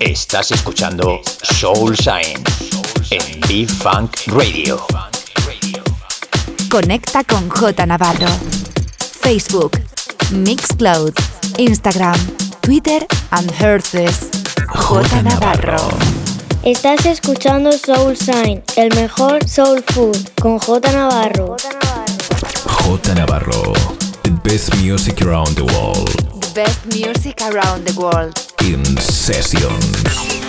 Estás escuchando Soul Shine en B-Funk Radio. Conecta con J Navarro. Facebook, Mixcloud, Instagram, Twitter and Herces. J Navarro. Estás escuchando Soul Shine, el mejor soul food con J Navarro. J Navarro, the best music around the world. The best music around the world. In sessions.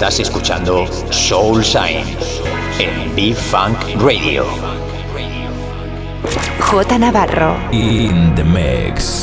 Estás escuchando Soul Shine en B-Funk Radio. J Navarro. In the mix.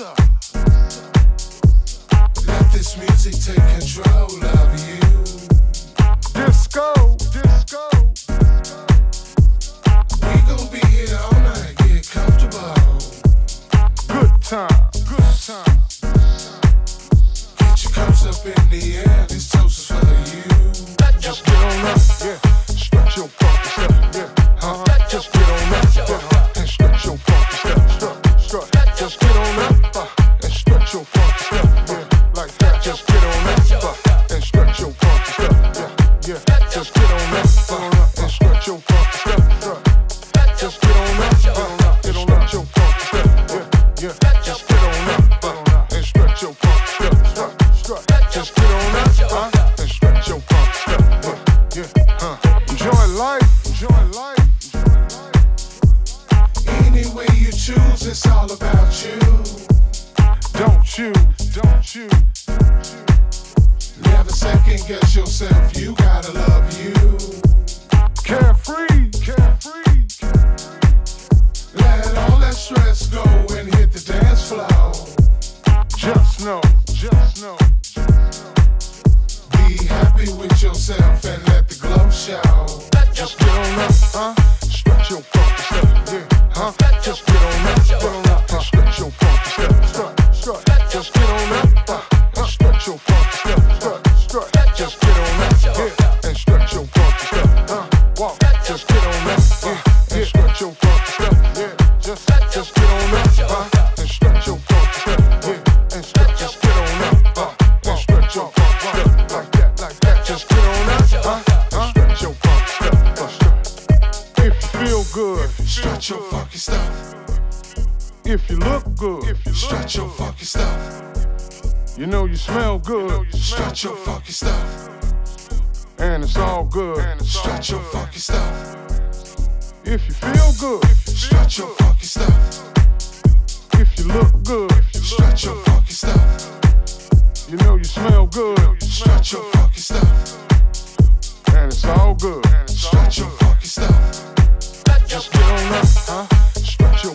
Let this music take control if you look good. If you Strut your fucking stuff. You know you smell good. stretch your fucking stuff. And it's all good. Strut your fucking stuff. If you feel good. Strut your fucking stuff. If you look good. stretch your fucking stuff. You know you smell good. stretch your fucking stuff. And it's all good. stretch your fucking stuff. Just get on up, huh? Stretch your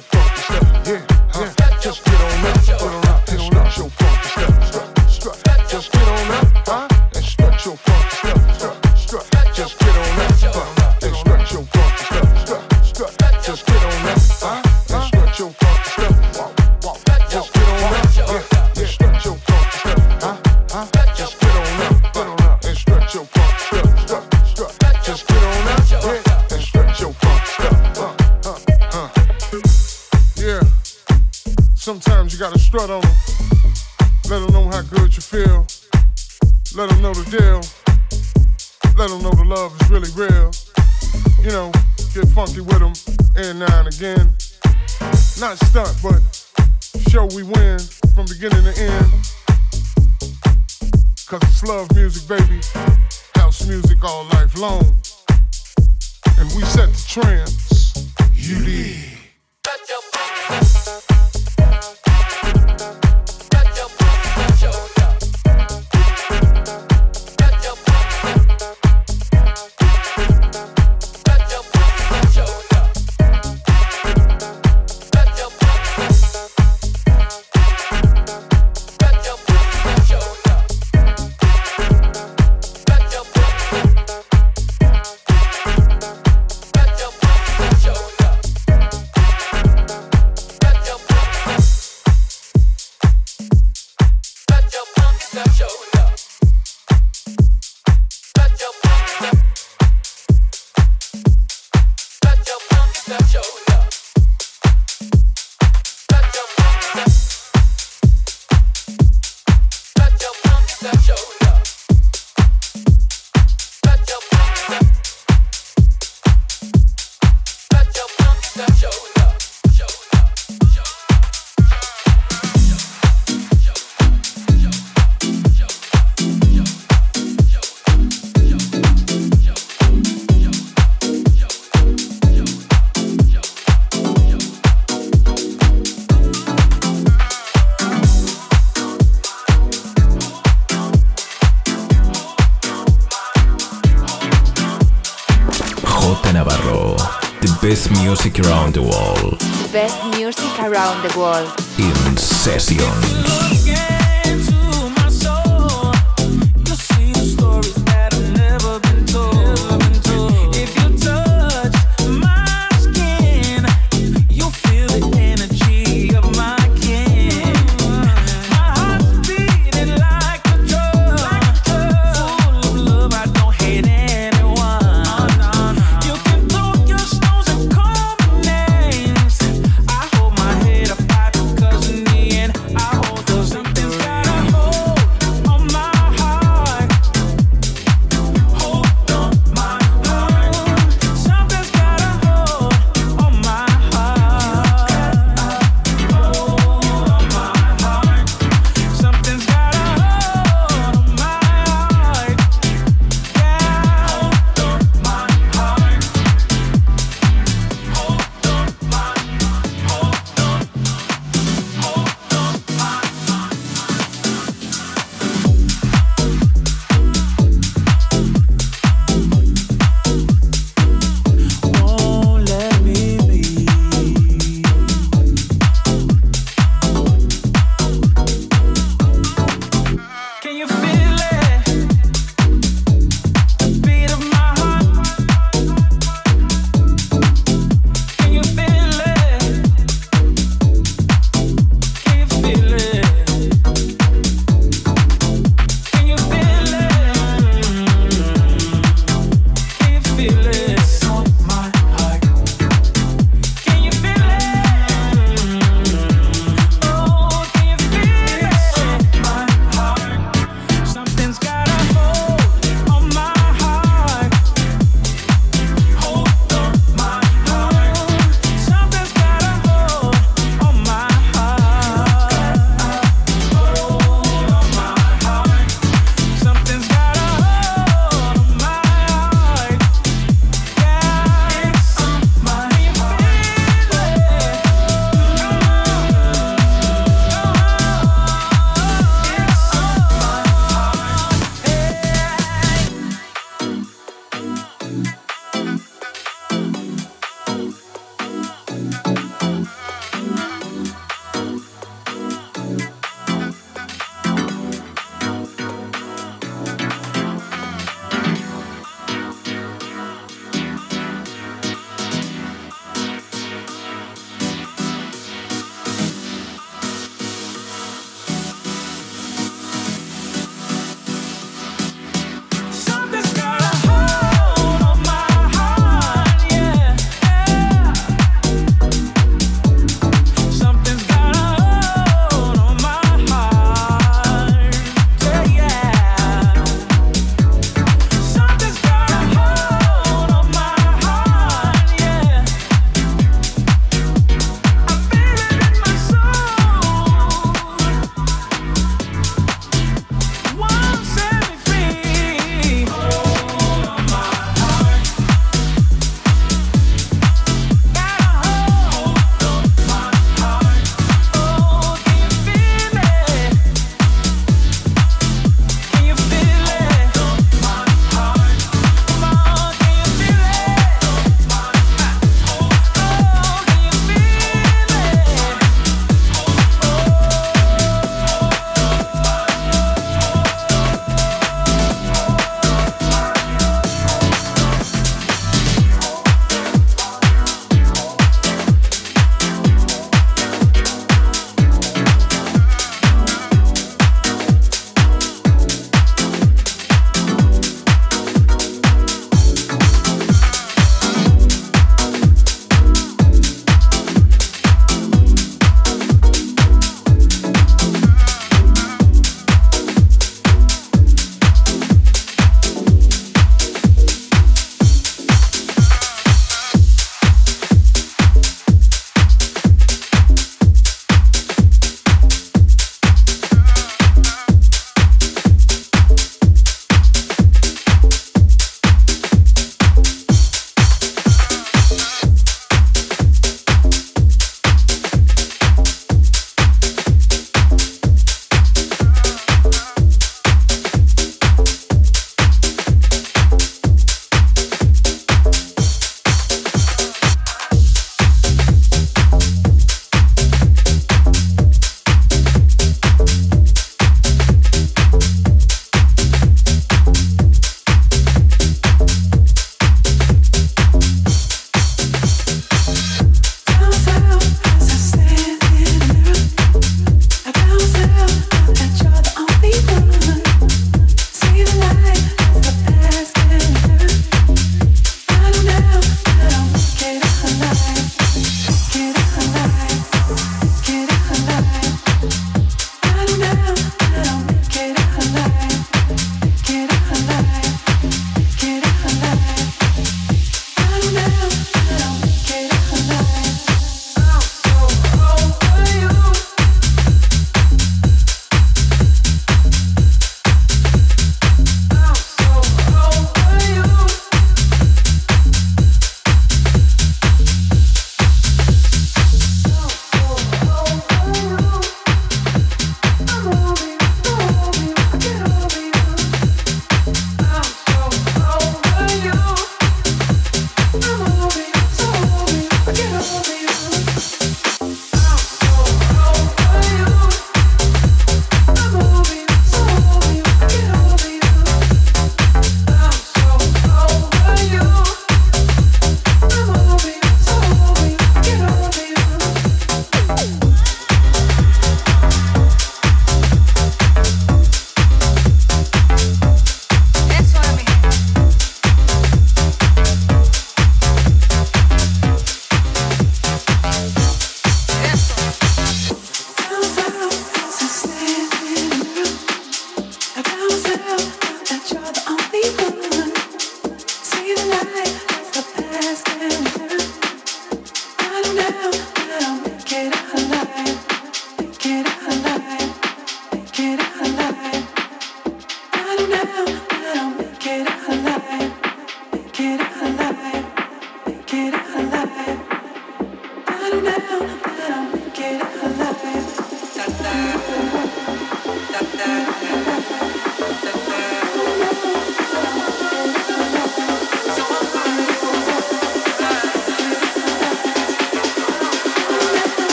got a strut on them. Let them know how good you feel. Let them know the deal. Let them know the love is really real. You know, get funky with them and now and again. Not stunt, but show we win from beginning to end. Cause it's love music, baby. House music all life long. And we set the trends. You did. around the world. In Sessions. charge.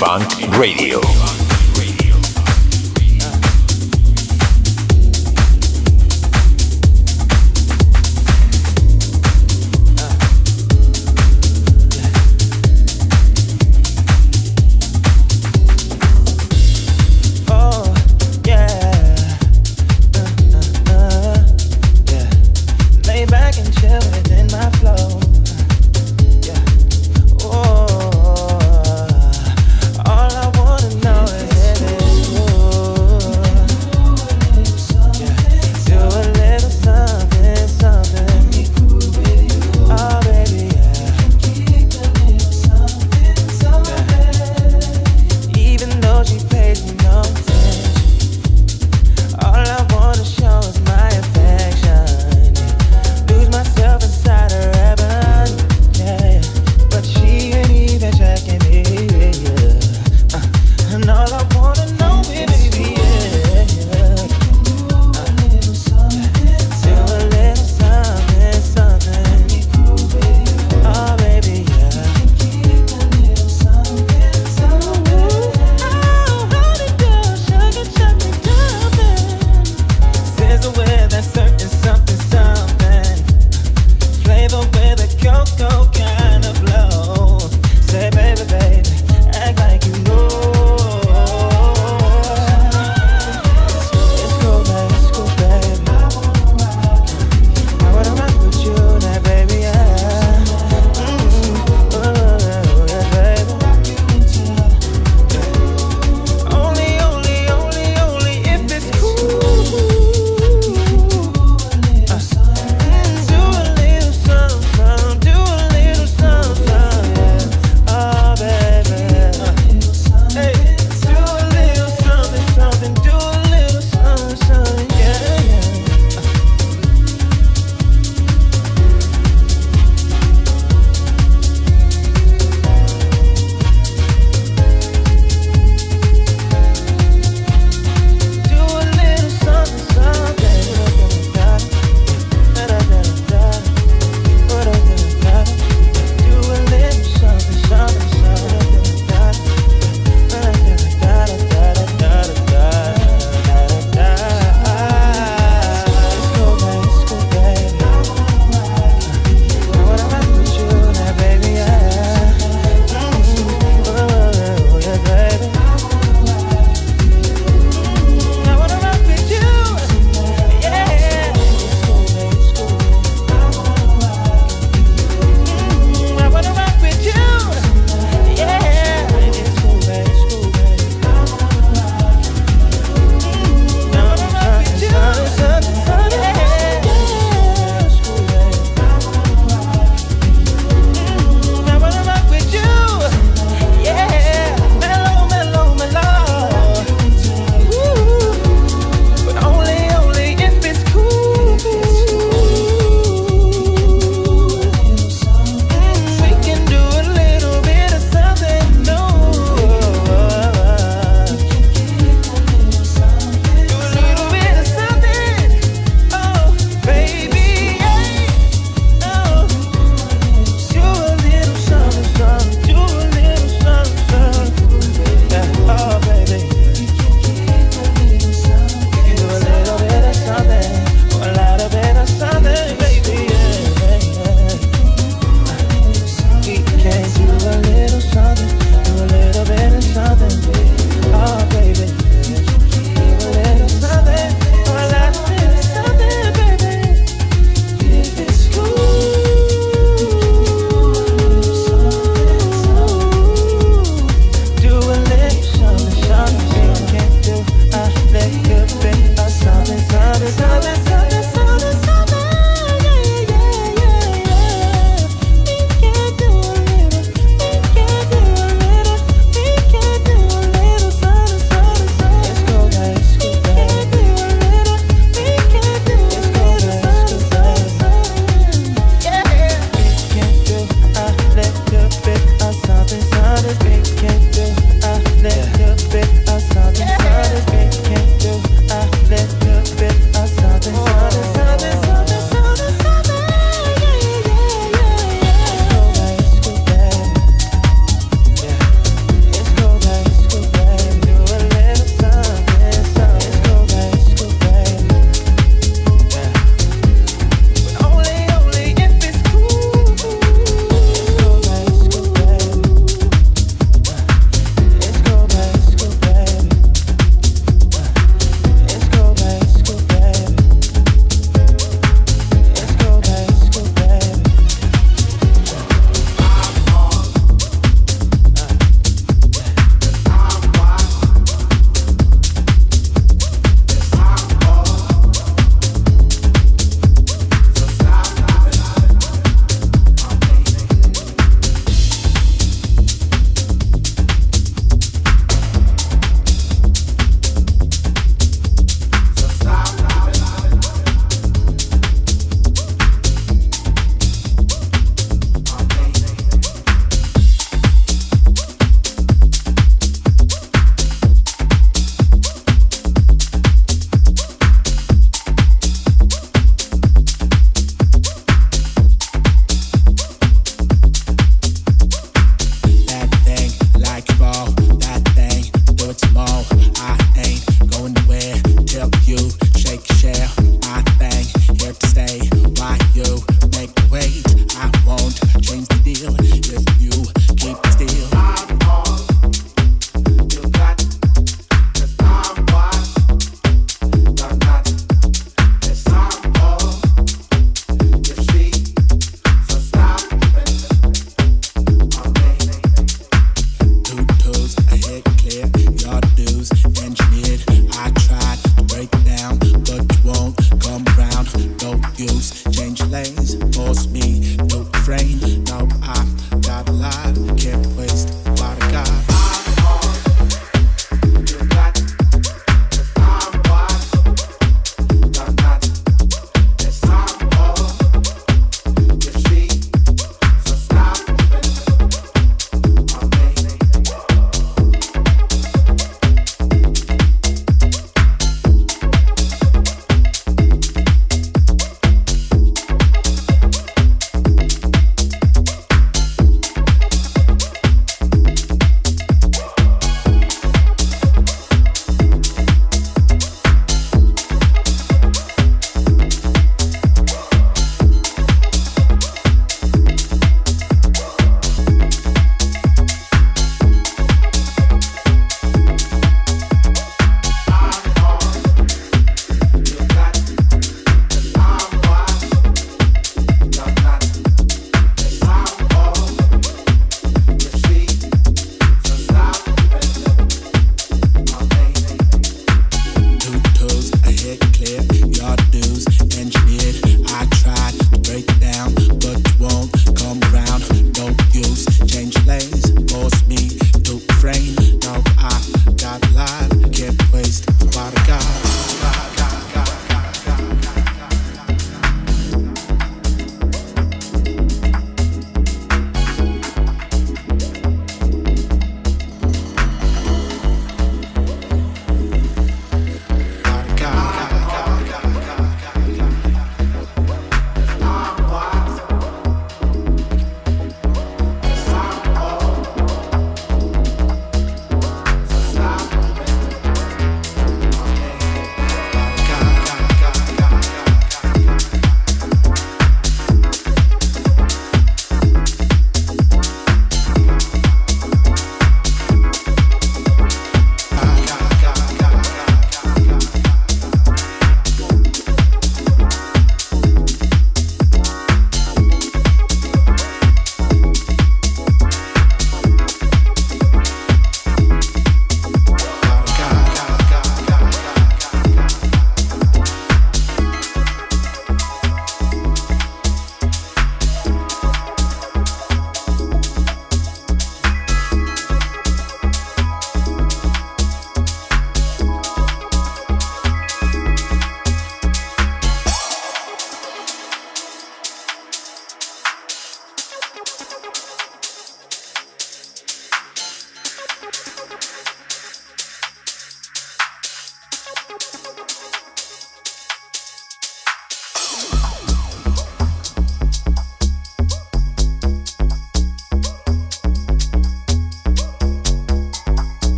Be Funk Radio.